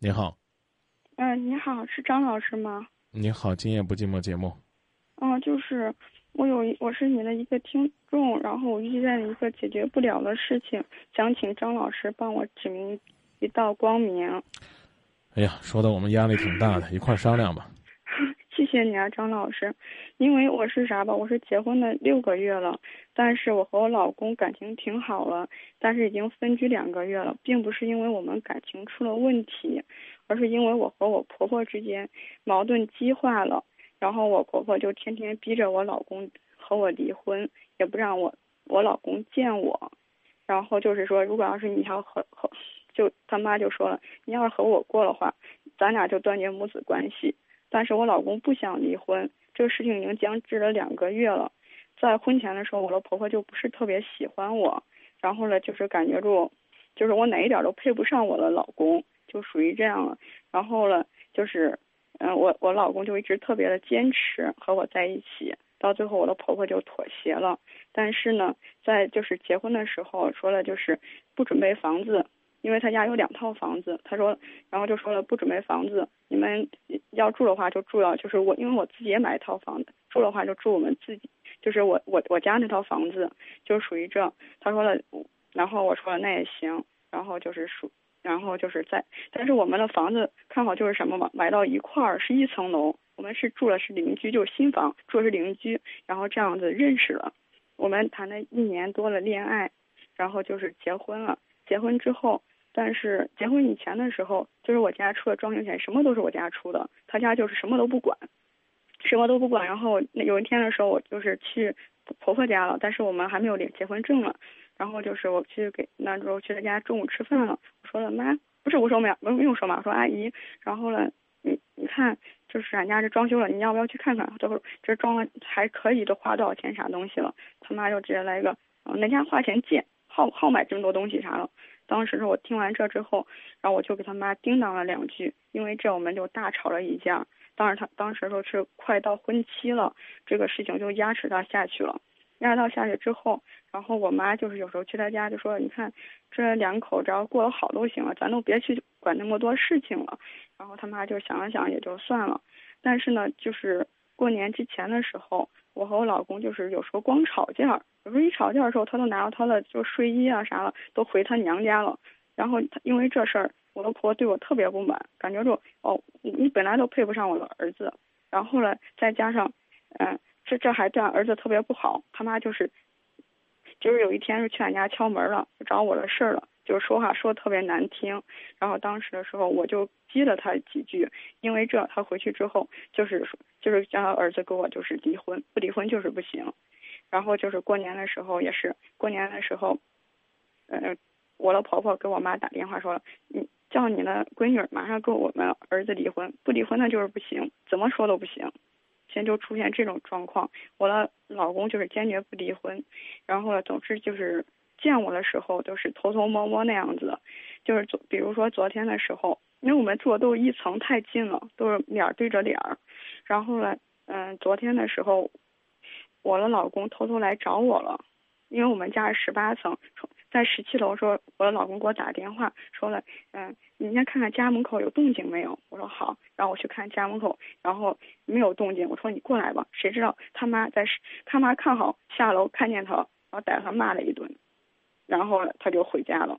你好，嗯、你好，是张老师吗？你好，今夜不寂寞节目。嗯、就是我有一我是你的一个听众，然后我遇见了一个解决不了的事情，想请张老师帮我指明一道光明。哎呀，说的我们压力挺大的，一块儿商量吧。谢谢你啊，张老师，因为我是啥吧，我是结婚了六个月了，但是我和我老公感情挺好了，但是已经分居两个月了，并不是因为我们感情出了问题，而是因为我和我婆婆之间矛盾激化了，然后我婆婆就天天逼着我老公和我离婚，也不让我我老公见我，然后就是说，如果要是你要和和，就他妈就说了，你要是和我过的话，咱俩就断绝母子关系。但是我老公不想离婚，这个事情已经僵持了两个月了。在婚前的时候，我的婆婆就不是特别喜欢我，然后呢，就是感觉住，就是我哪一点都配不上我的老公，就属于这样了。然后呢，就是，嗯、我我老公就一直特别的坚持和我在一起，到最后我的婆婆就妥协了。但是呢，在就是结婚的时候说了，就是不准备房子，因为他家有两套房子，他说，然后就说了不准备房子，你们要住的话就住到，就是我因为我自己也买一套房子，住的话就住我们自己，就是我我我家那套房子，就属于这。他说了，然后我说那也行，然后就是属，然后就是在，但是我们的房子看好就是什么嘛，买到一块儿是一层楼，我们是住的是邻居，就是新房，住的是邻居，然后这样子认识了，我们谈了一年多的恋爱，然后就是结婚了。结婚之后，但是结婚以前的时候，就是我家出的装修钱，什么都是我家出的，他家就是什么都不管，什么都不管。然后有一天的时候，我就是去婆婆家了，但是我们还没有领结婚证了。然后就是我去给那时候去他家中午吃饭了，我说了妈，不是我说没有没有说嘛，我说阿姨，然后呢，你你看就是俺家这装修了，你要不要去看看？这会这装了还可以，都花多少钱啥东西了？他妈就直接来一个，嗯、人家花钱借，好好买这么多东西啥了。当时是我听完这之后，然后我就给他妈叮当了两句，因为这我们就大吵了一架。当时他当时说是快到婚期了，这个事情就压制他下去了。压到下去之后，然后我妈就是有时候去他家就说，你看这两口只要过得好都行了，咱都别去管那么多事情了。然后他妈就想了想也就算了。但是呢，就是过年之前的时候，我和我老公就是有时候光吵架，有时候一吵架的时候，他都拿着他的就睡衣啊啥了，都回他娘家了。然后他因为这事儿，我的婆婆对我特别不满，感觉就哦，你本来都配不上我的儿子，然后呢，再加上，嗯、这这还对俺儿子特别不好，他妈就是，就是有一天是去俺家敲门了，找我的事儿了，就是说话说的特别难听，然后当时的时候我就激了他几句，因为这他回去之后就是就是让他儿子跟我就是离婚，不离婚就是不行，然后就是过年的时候也是过年的时候，呃，我的婆婆给我妈打电话说了，你叫你的闺女马上跟我们儿子离婚，不离婚那就是不行，怎么说都不行。现在就出现这种状况，我的老公就是坚决不离婚，然后呢，总之就是见我的时候都是偷偷摸摸那样子，就是昨比如说昨天的时候，因为我们住的都一层太近了，都是脸对着脸儿，然后呢，嗯、昨天的时候，我的老公偷偷来找我了，因为我们家是十八层，在十七楼说，我的老公给我打电话说了，嗯，你先看看家门口有动静没有？我说好，然后我去看家门口，然后没有动静，我说你过来吧。谁知道他妈在他妈看好下楼看见他，然后逮他骂了一顿，然后他就回家了，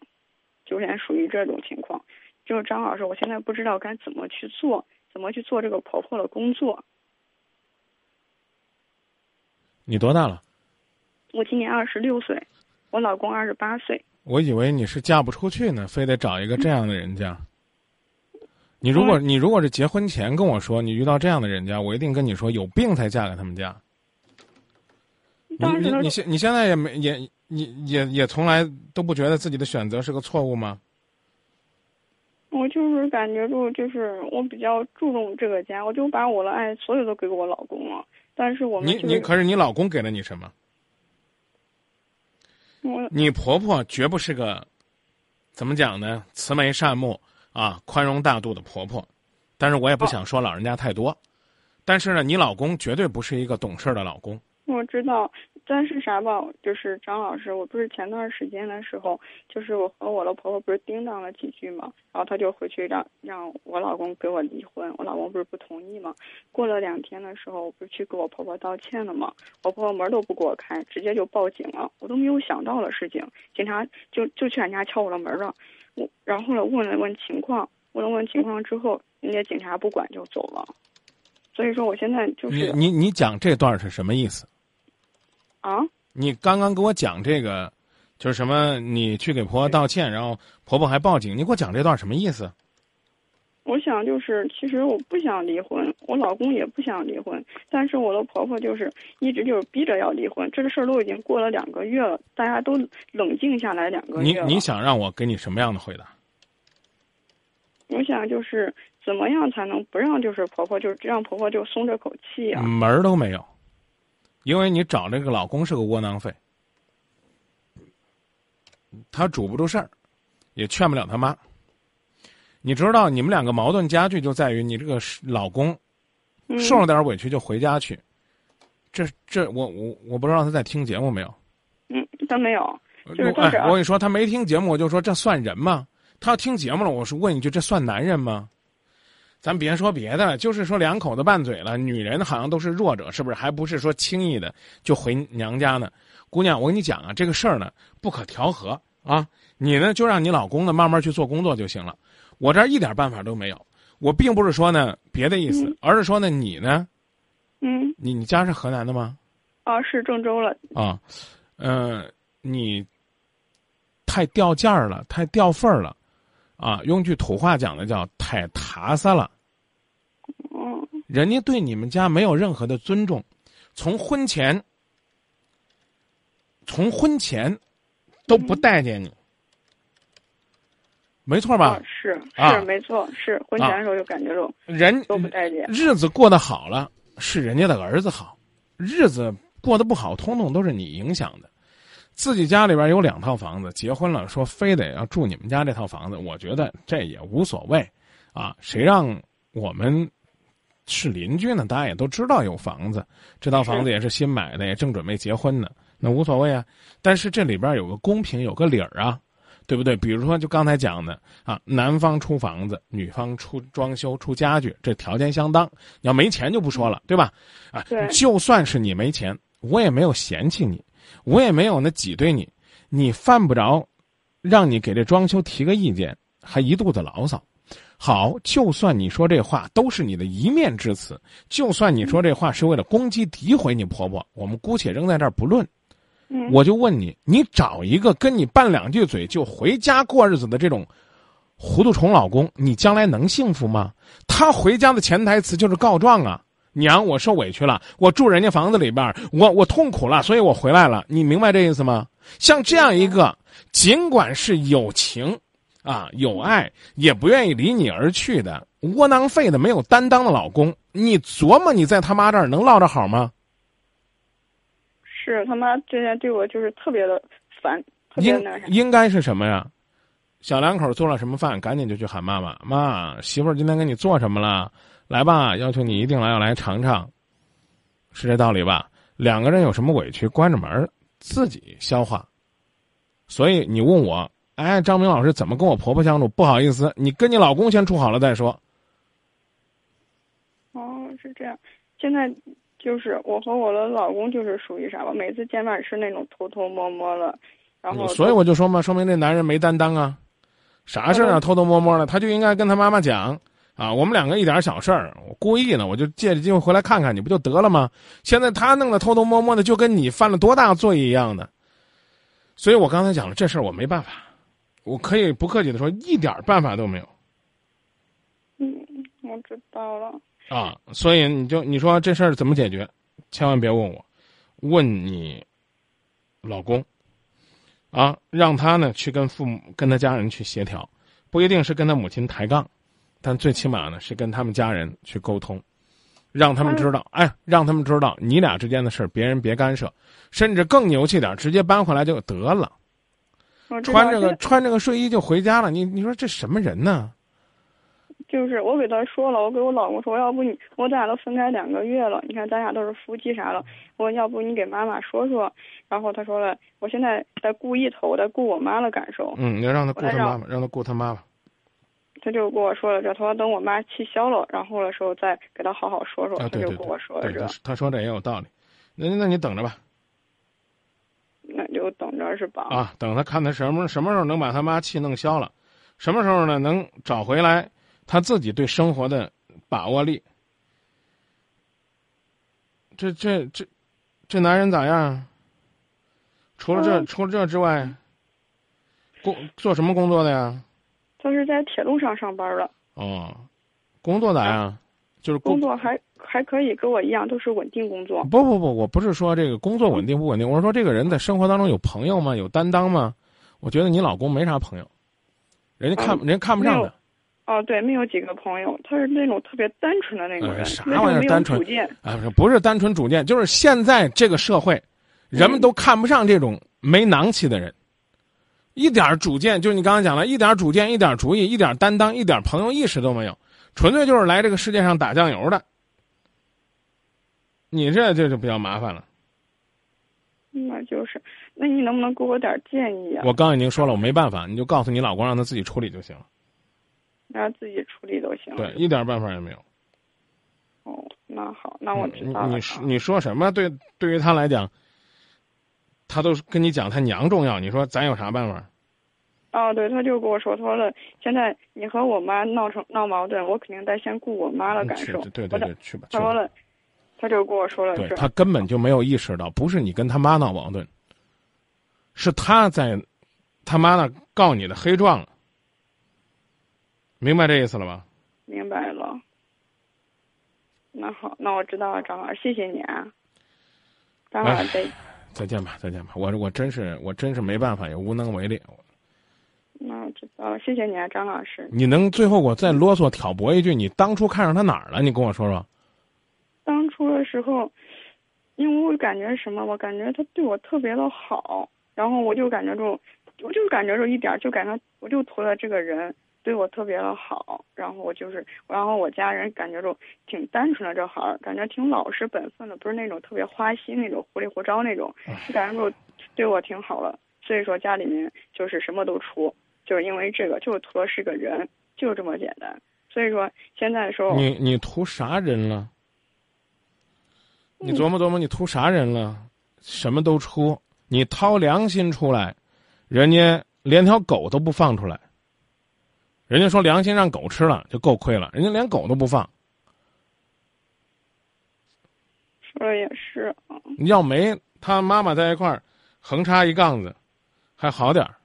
就现在属于这种情况。就是张老师，我现在不知道该怎么去做，怎么去做这个婆婆的工作。你多大了？我今年二十六岁，我老公二十八岁。我以为你是嫁不出去呢，非得找一个这样的人家。你如果你如果是结婚前跟我说你遇到这样的人家，我一定跟你说有病才嫁给他们家。你你你现你现在也没也你也也从来都不觉得自己的选择是个错误吗？我就是感觉住就是我比较注重这个家，我就把我的爱所有都给我老公了。但是我们、你就是、你可是你老公给了你什么？我你婆婆绝不是个怎么讲呢？慈眉善目啊，宽容大度的婆婆。但是我也不想说老人家太多。但是呢，你老公绝对不是一个懂事儿的老公。我知道，但是啥吧，就是张老师，我不是前段时间的时候，就是我和我的婆婆不是叮当了几句嘛，然后他就回去让让我老公给我离婚，我老公不是不同意嘛。过了两天的时候，我不是去给我婆婆道歉了嘛，我婆婆门都不给我开，直接就报警了，我都没有想到的事情，警察就就去俺家敲我的门了，我然后呢问了问情况，问了问情况之后，人家警察不管就走了，所以说我现在就是你你你讲这段是什么意思？啊。你刚刚给我讲这个，就是什么？你去给婆婆道歉，然后婆婆还报警。你给我讲这段什么意思？我想就是，其实我不想离婚，我老公也不想离婚，但是我的婆婆就是一直就是逼着要离婚。这个事儿都已经过了两个月了，大家都冷静下来两个你月你。你想让我给你什么样的回答？我想就是怎么样才能不让就是婆婆就让婆婆就松这口气啊？门儿都没有，因为你找这个老公是个窝囊废，他主不住事儿，也劝不了他妈。你知道，你们两个矛盾加剧就在于你这个老公嗯，受了点委屈就回家去。这这，我我我不知道他在听节目没有。嗯，他没有，就是哎，我跟你说，他没听节目，我就说这算人吗？他要听节目了，我是问一句，这算男人吗？咱别说别的，就是说两口子拌嘴了，女人好像都是弱者，是不是？还不是说轻易的就回娘家呢？姑娘，我跟你讲啊，这个事儿呢不可调和啊，你呢就让你老公呢慢慢去做工作就行了。我这儿一点办法都没有，我并不是说呢别的意思，嗯而是说呢你呢，嗯，你你家是河南的吗？啊，是郑州了，啊，嗯、你太掉价儿了，太掉份儿了，啊，用句土话讲的叫太塔撒了。嗯人家对你们家没有任何的尊重，从婚前，从婚前都不待见你，没错吧啊？是啊是没错，是婚前的时候就感觉着人都不待见，日子过得好了，是人家的儿子好；日子过得不好，通通都是你影响的。自己家里边有两套房子，结婚了说非得要住你们家这套房子，我觉得这也无所谓，啊，谁让我们是邻居呢？大家也都知道有房子，这套房子也是新买的，也正准备结婚呢，那无所谓啊。但是这里边有个公平，有个理儿啊，对不对？比如说就刚才讲的啊，男方出房子，女方出装修、出家具，这条件相当。你要没钱就不说了，对吧？啊，就算是你没钱，我也没有嫌弃你，我也没有那挤兑你，你犯不着让你给这装修提个意见，还一肚子牢骚。好，就算你说这话都是你的一面之词，就算你说这话是为了攻击、诋毁你婆婆，我们姑且扔在这儿不论。嗯，我就问你，你找一个跟你拌两句嘴就回家过日子的这种糊涂虫老公，你将来能幸福吗？他回家的潜台词就是告状啊！娘，我受委屈了，我住人家房子里边儿，我我痛苦了，所以我回来了。你明白这意思吗？像这样一个，尽管是友情啊有爱，也不愿意离你而去的窝囊废的没有担当的老公，你琢磨你在他妈这儿能落着好吗？是他妈之前对我就是特别的烦，特别应那啥，应该是什么呀？小两口做了什么饭，赶紧就去喊妈妈。妈，媳妇儿今天给你做什么了？来吧，要求你一定来，要来尝尝，是这道理吧？两个人有什么委屈，关着门儿自己消化。所以你问我，哎，张明老师怎么跟我婆婆相处？不好意思，你跟你老公先处好了再说。哦，是这样。现在就是我和我的老公就是属于啥吧，每次见面是那种偷偷摸摸的，然后所以我就说嘛，说明这男人没担当啊，啥事儿啊偷偷摸摸的，他就应该跟他妈妈讲啊，我们两个一点小事儿，我故意呢，我就借着机会回来看看你不就得了吗？现在他弄得偷偷摸摸的，就跟你犯了多大罪一样的。所以我刚才讲了这事儿，我没办法，我可以不客气的说，一点办法都没有嗯，我知道了。啊。所以你就你说这事儿怎么解决？千万别问我，问你老公啊，让他呢去跟父母、跟他家人去协调，不一定是跟他母亲抬杠，但最起码呢是跟他们家人去沟通，让他们知道，哎，让他们知道你俩之间的事儿，别人别干涉，甚至更牛气点儿，直接搬回来就得了，穿这个穿这个睡衣就回家了。你你说这什么人呢？就是我给他说了，我给我老公说，要不你我咱俩都分开两个月了，你看咱俩都是夫妻啥了，我要不你给妈妈说说，然后他说了，我现在在顾一头，我在顾我妈的感受。嗯，你要让他顾他妈妈，让他顾他妈妈。他就跟我说了这，他说等我妈气消了，然后的时候再给他好好说说。他就跟我说了这。他说这也有道理，那那你等着吧。那就等着是吧？啊，等他看他什么什么时候能把他妈气弄消了，什么时候呢能找回来他自己对生活的把握力。这这这这男人咋样？除了这除了这之外，工做什么工作的呀？他是在铁路上上班的。哦，工作咋样？就是工作还还可以，跟我一样都是稳定工作。不不不，我不是说这个工作稳定不稳定，我是说这个人在生活当中有朋友吗？有担当吗？我觉得你老公没啥朋友，人家看人家看不上他。哦，对，没有几个朋友，他是那种特别单纯的那种人，啥玩意儿单纯？啊，不是不是单纯主见，就是现在这个社会，人们都看不上这种没囊气的人。一点主见，就是你刚刚讲了，一点主见，一点主意，一点担当，一点朋友意识都没有，纯粹就是来这个世界上打酱油的。你这这就比较麻烦了。那就是，那你能不能给我点建议啊？我刚已经说了，我没办法，你就告诉你老公，让他自己处理就行了。让自己处理都行。对，一点办法也没有。哦，那好，那我知道了。你你说什么？对，对于他来讲。他都跟你讲他娘重要，你说咱有啥办法？哦，对，他就跟我说，他说了，现在你和我妈闹成闹矛盾，我肯定得先顾我妈的感受。对对对，去吧。他说了，他就跟我说了，对他根本就没有意识到，不是你跟他妈闹矛盾，是他在他妈那告你的黑状了。明白这意思了吧？明白了。那好，那我知道了，张老师，谢谢你啊。张老师。再见吧，再见吧，我我真是我真是没办法，也无能为力。那我知道了，谢谢你啊，张老师。你能最后我再啰嗦挑拨一句，你当初看上他哪儿了？你跟我说说。当初的时候，因为我感觉什么，我感觉他对我特别的好，然后我就感觉着，我就感觉着一点，就感觉我就图了这个人。对我特别的好，然后我就是，然后我家人感觉就挺单纯的，这孩儿感觉挺老实本分的，不是那种特别花心那种糊里胡招那种，就感觉就对我挺好了。所以说家里面就是什么都出，就是因为这个，就是图的是个人，就这么简单。所以说现在的时候，你你图啥人了？你琢磨琢磨，你图啥人了？什么都出，你掏良心出来，人家连条狗都不放出来。人家说良心让狗吃了就够亏了，人家连狗都不放。说的也是啊。要没他妈妈在一块儿，横插一杠子，还好点儿。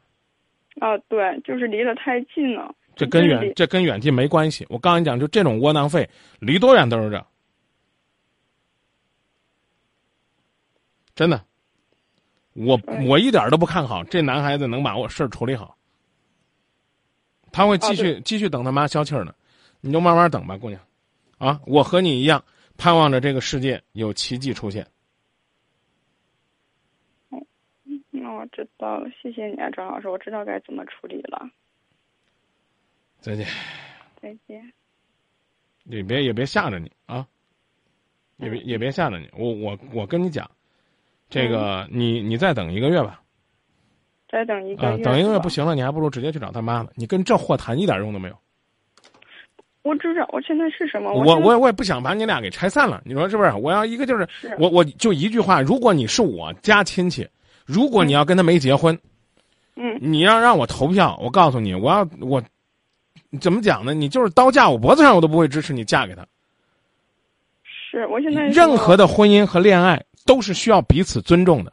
啊，对，就是离得太近了。这跟远这跟远近没关系。我告诉你讲，就这种窝囊废，离多远都是这。真的，我我一点都不看好这男孩子能把我事儿处理好。他会继续继续等他妈消气儿呢，你就慢慢等吧，姑娘，啊，我和你一样，盼望着这个世界有奇迹出现。嗯，那我知道了，谢谢你啊，张老师，我知道该怎么处理了。再见。再见。也别也别吓着你啊，也别也别吓着你，我我我跟你讲，这个你你再等一个月吧。再等一个月，等一个月不行了，你还不如直接去找他妈呢。你跟这货谈一点用都没有。我知道，我现在是什么？我我我也不想把你俩给拆散了，你说是不是？我要一个就是我我就一句话，如果你是我家亲戚，如果你要跟他没结婚，嗯，你要让我投票，我告诉你，我要我怎么讲呢？你就是刀架我脖子上，我都不会支持你嫁给他。是我现在任何的婚姻和恋爱都是需要彼此尊重的。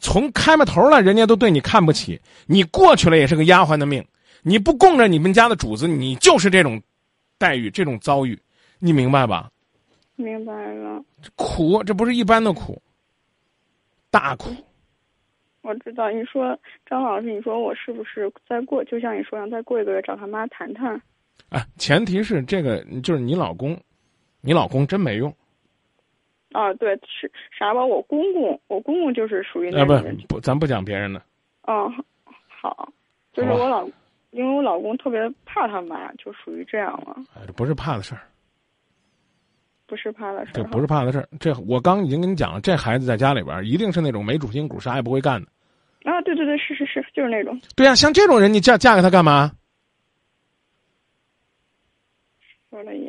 从开门头了，人家都对你看不起，你过去了也是个丫鬟的命，你不供着你们家的主子，你就是这种待遇，这种遭遇，你明白吧？明白了。苦，这不是一般的苦，大苦。我知道，你说张老师，你说我是不是再过，就像你说样，再过一个月找他妈谈谈？啊，前提是这个，就是你老公，你老公真没用。啊，对，是啥吧？我公公，我公公就是属于那种不不，咱不讲别人的。哦，好，就是我老，因为我老公特别怕他妈，就属于这样了。哎，这不是怕的事儿，不是怕的事儿。这不是怕的事儿。这我刚已经跟你讲了，这孩子在家里边一定是那种没主心骨，啥也不会干的。啊，对对对，是是是，就是那种。对呀，像这种人，你嫁嫁给他干嘛？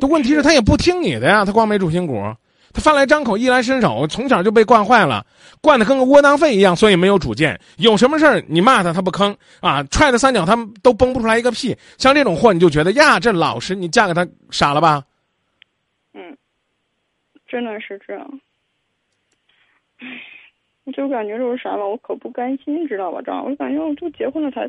这问题是，他也不听你的呀，他光没主心骨，他饭来张口，衣来伸手，从小就被惯坏了，惯的跟个窝囊废一样，所以没有主见。有什么事儿你骂他，他不吭啊，踹他三脚，他都蹦不出来一个屁。像这种货，你就觉得呀，这老实，你嫁给他傻了吧？嗯，真的是这样。我就感觉就是啥吧，我可不甘心，知道吧？这样，我就感觉我就结婚了才，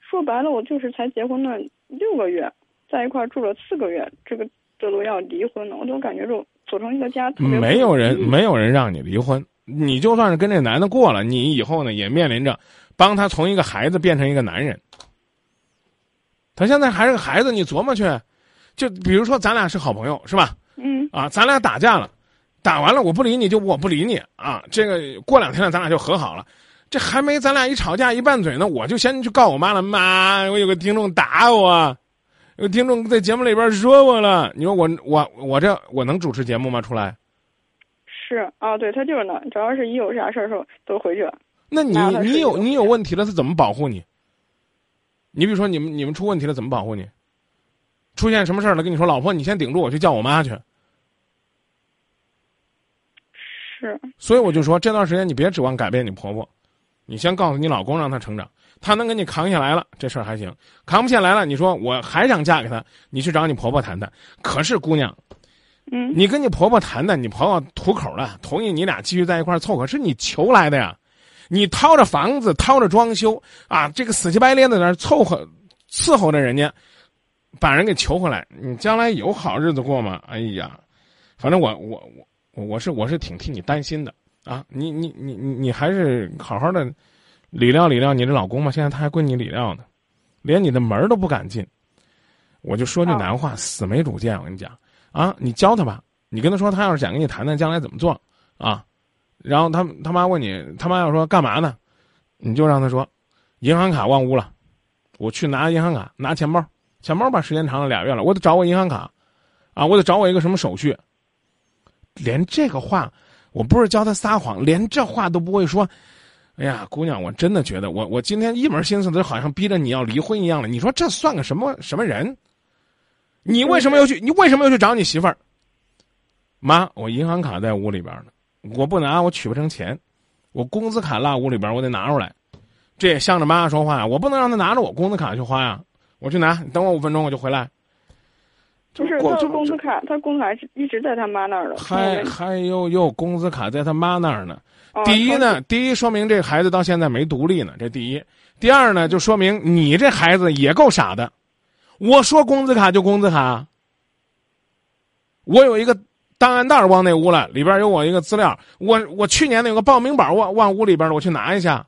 说白了，我就是才结婚了六个月。在一块住了四个月，这个这都要离婚了，我都感觉就组成一个家。没有人，没有人让你离婚。你就算是跟这男的过了，你以后呢也面临着帮他从一个孩子变成一个男人。他现在还是个孩子，你琢磨去。就比如说咱俩是好朋友，是吧？嗯。啊，咱俩打架了，打完了我不理你就我不理你啊。这个过两天了咱俩就和好了，这还没咱俩一吵架一拌嘴呢，我就先去告我妈了。妈，我有个听众打我。有听众在节目里边说我了，你说我我我这我能主持节目吗？出来？是啊，对他就是那，主要是一有啥事儿时候都回去了。那你你有你有问题了，他怎么保护你？你比如说你们你们出问题了，怎么保护你？出现什么事儿了，跟你说，老婆，你先顶住，我去叫我妈去。是。所以我就说，这段时间你别指望改变你婆婆，你先告诉你老公，让他成长。他能给你扛下来了，这事儿还行；扛不下来了，你说我还想嫁给他，你去找你婆婆谈谈。可是姑娘，嗯，你跟你婆婆谈谈，你婆婆吐口了，同意你俩继续在一块儿凑合，是你求来的呀。你掏着房子，掏着装修啊，这个死乞白赖的在那凑合伺候着人家，把人给求回来，你将来有好日子过吗？哎呀，反正我我我我是我是挺替你担心的啊。你你你你你还是好好的。理料理料你的老公嘛，现在他还归你理料呢，连你的门都不敢进。我就说句难话，死没主见。我跟你讲啊，你教他吧，你跟他说，他要是想跟你谈谈将来怎么做啊，然后他他妈问你，他妈要说干嘛呢，你就让他说，银行卡忘屋了，我去拿银行卡，拿钱包，钱包吧，时间长了俩月了，我得找我银行卡，啊，我得找我一个什么手续。连这个话，我不是教他撒谎，连这话都不会说。哎呀，姑娘，我真的觉得我我今天一门心思都好像逼着你要离婚一样了。你说这算个什么什么人？你为什么要去？你为什么要去找你媳妇儿？妈，我银行卡在屋里边呢，我不拿我取不成钱，我工资卡落屋里边，我得拿出来。这也向着妈说话呀，我不能让他拿着我工资卡去花呀。我去拿，你等我五分钟，我就回来。不是他工资卡，他工资卡一直在他妈那儿了。还还有有工资卡在他妈那儿呢。第一呢，第一说明这孩子到现在没独立呢，这第一。第二呢，就说明你这孩子也够傻的。我说工资卡就工资卡，我有一个档案袋往那屋了，里边有我一个资料。我我去年有个报名本往往屋里边了，我去拿一下。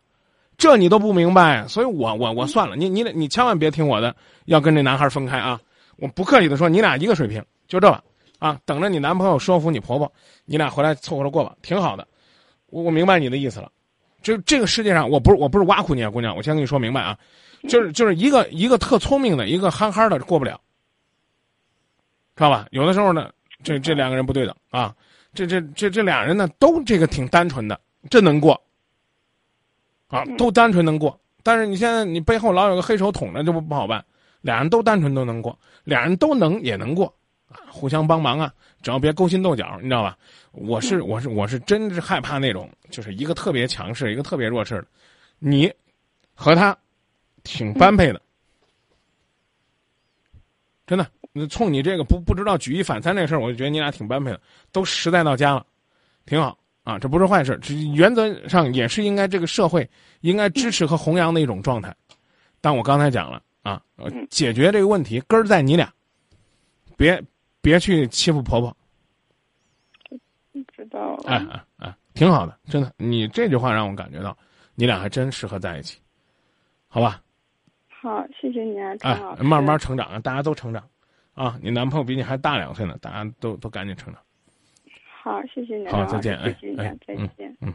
这你都不明白，所以我我我算了，你你你千万别听我的，要跟这男孩分开啊！我不客气的说，你俩一个水平，就这吧。啊，等着你男朋友说服你婆婆，你俩回来凑合着过吧，挺好的。我我明白你的意思了，就这个世界上，我不是我不是挖苦你啊，姑娘，我先跟你说明白啊，就是就是一个一个特聪明的，一个憨憨的过不了，知道吧？有的时候呢，这这两个人不对等啊，这这这这俩人呢，都这个挺单纯的，这能过，啊，都单纯能过。但是你现在你背后老有个黑手捅着，就不不好办。俩人都单纯都能过，俩人都能也能过啊。互相帮忙啊，只要别勾心斗角，你知道吧？我是我是我是真是害怕那种，就是一个特别强势，一个特别弱势的。你和他挺般配的，真的。冲你这个不不知道举一反三这事儿，我就觉得你俩挺般配的，都实在到家了，挺好啊。这不是坏事，这原则上也是应该这个社会应该支持和弘扬的一种状态。但我刚才讲了啊，解决这个问题根儿在你俩，别。别去欺负婆婆。知道。哎哎哎，挺好的，真的。你这句话让我感觉到，你俩还真适合在一起，好吧？好，谢谢你啊，哎，慢慢成长啊，大家都成长，啊，你男朋友比你还大两岁呢，大家都都赶紧成长。好，谢谢你。好，再见，哎哎，再见。嗯。